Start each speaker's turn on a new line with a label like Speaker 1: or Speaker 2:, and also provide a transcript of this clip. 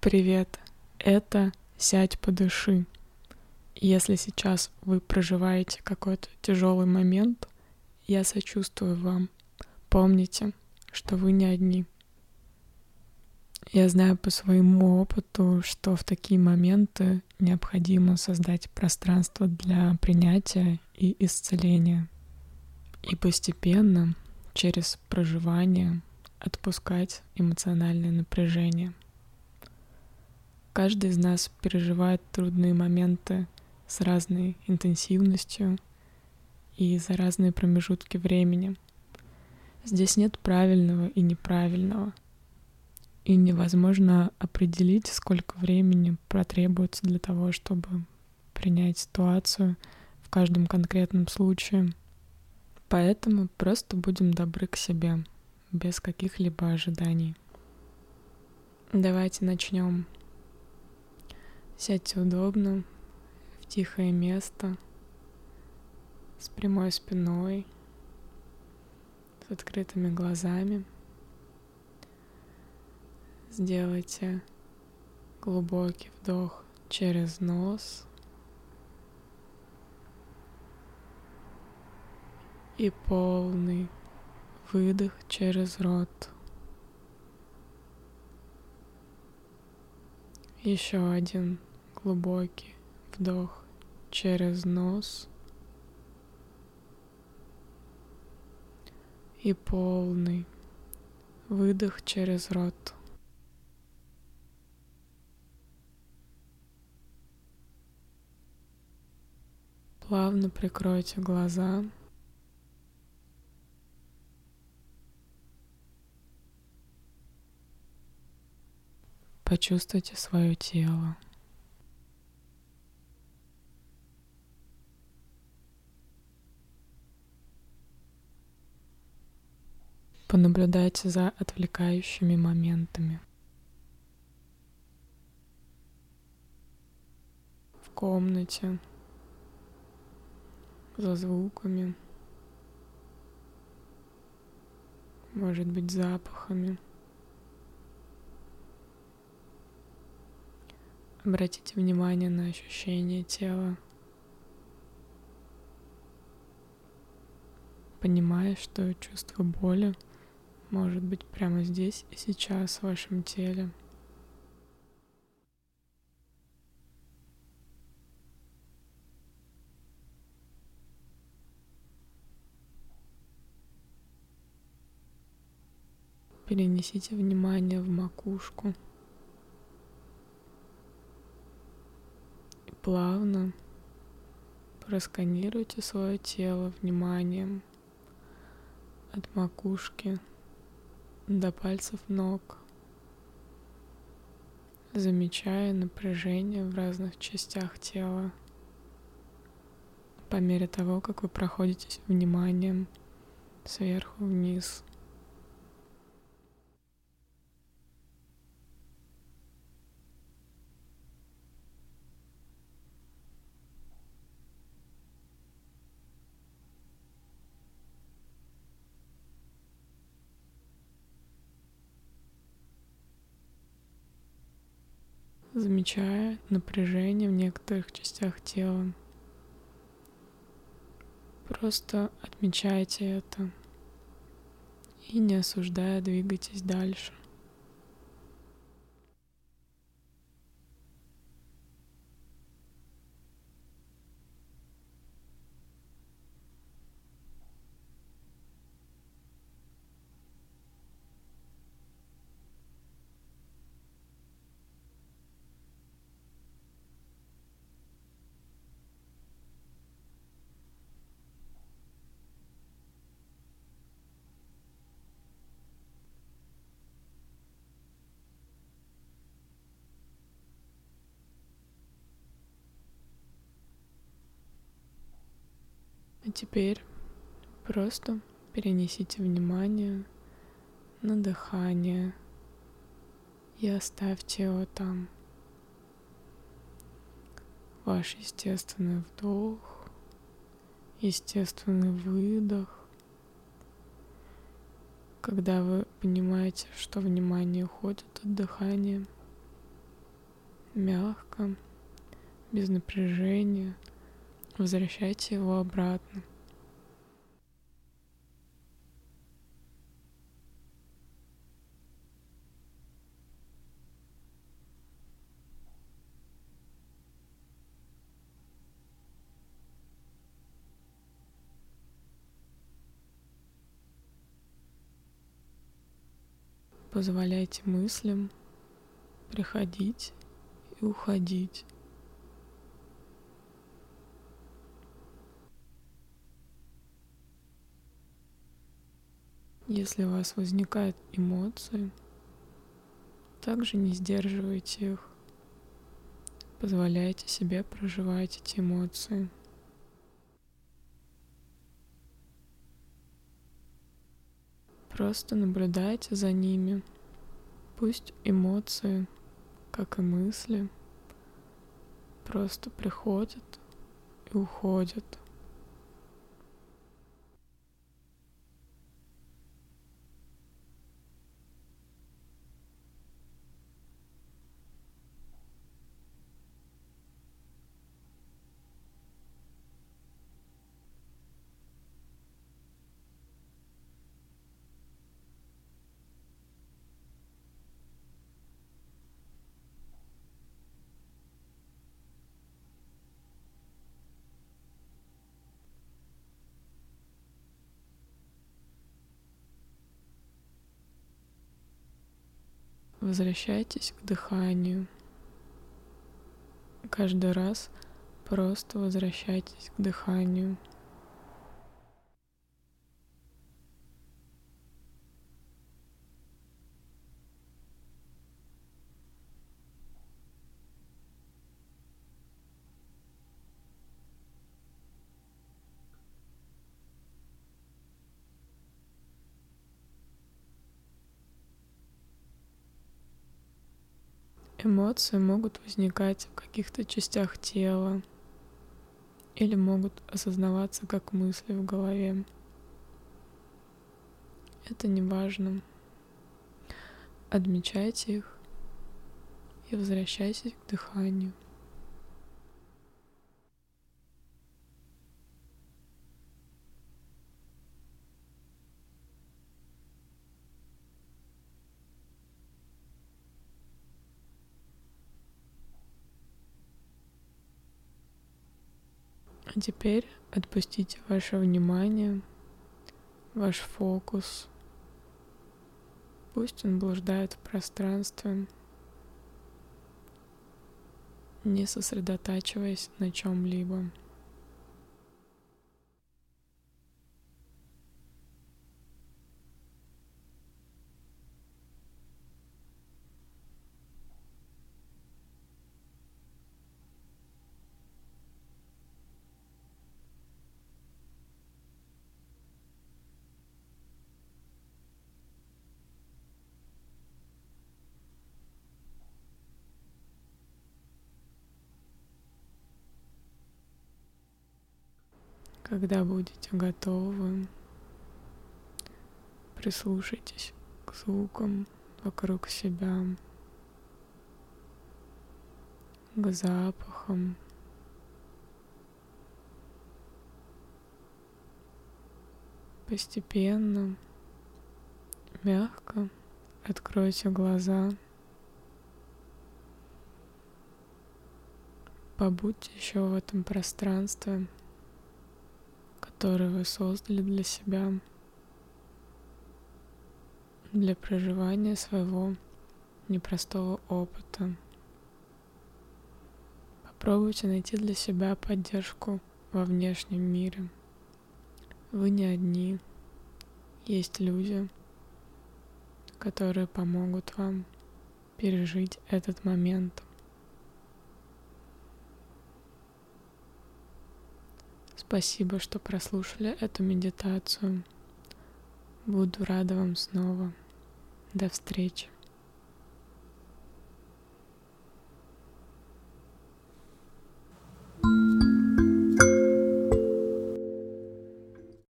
Speaker 1: Привет, это «Сядь, подыши». Если сейчас вы проживаете какой-то тяжелый момент, я сочувствую вам. Помните, что вы не одни. Я знаю по своему опыту, что в такие моменты необходимо создать пространство для принятия и исцеления. И постепенно, через проживание, отпускать эмоциональное напряжение — Каждый из нас переживает трудные моменты с разной интенсивностью и за разные промежутки времени. Здесь нет правильного и неправильного. И невозможно определить, сколько времени потребуется для того, чтобы принять ситуацию в каждом конкретном случае. Поэтому просто будем добры к себе, без каких-либо ожиданий. Давайте начнем. Сядьте удобно, в тихое место, с прямой спиной, с открытыми глазами. Сделайте глубокий вдох через нос и полный выдох через рот. Еще один глубокий вдох через нос и полный выдох через рот. Плавно прикройте глаза. Почувствуйте свое тело. Понаблюдайте за отвлекающими моментами. В комнате, за звуками, может быть, запахами. Обратите внимание на ощущение тела. Понимая, что чувство боли — может быть прямо здесь и сейчас в вашем теле. Перенесите внимание в макушку. И плавно просканируйте свое тело вниманием от макушки до пальцев ног, замечая напряжение в разных частях тела по мере того, как вы проходите вниманием сверху вниз. Замечая напряжение в некоторых частях тела. Просто отмечайте это и не осуждая двигайтесь дальше. Теперь просто перенесите внимание на дыхание и оставьте его там. Ваш естественный вдох, естественный выдох. Когда вы понимаете, что внимание уходит от дыхания, мягко, без напряжения. Возвращайте его обратно. Позволяйте мыслям приходить и уходить. Если у вас возникают эмоции, также не сдерживайте их. Позволяйте себе проживать эти эмоции. Просто наблюдайте за ними. Пусть эмоции, как и мысли, просто приходят и уходят. Возвращайтесь к дыханию. Каждый раз просто возвращайтесь к дыханию. Эмоции могут возникать в каких-то частях тела или могут осознаваться как мысли в голове. Это не важно. Отмечайте их и возвращайтесь к дыханию. А теперь отпустите ваше внимание, ваш фокус. Пусть он блуждает в пространстве, не сосредотачиваясь на чем-либо. Когда будете готовы, прислушайтесь к звукам вокруг себя, к запахам. Постепенно, мягко откройте глаза. Побудьте еще в этом пространстве который вы создали для себя, для проживания своего непростого опыта. Попробуйте найти для себя поддержку во внешнем мире. Вы не одни. Есть люди, которые помогут вам пережить этот момент. Спасибо, что прослушали эту медитацию. Буду рада вам снова. До встречи.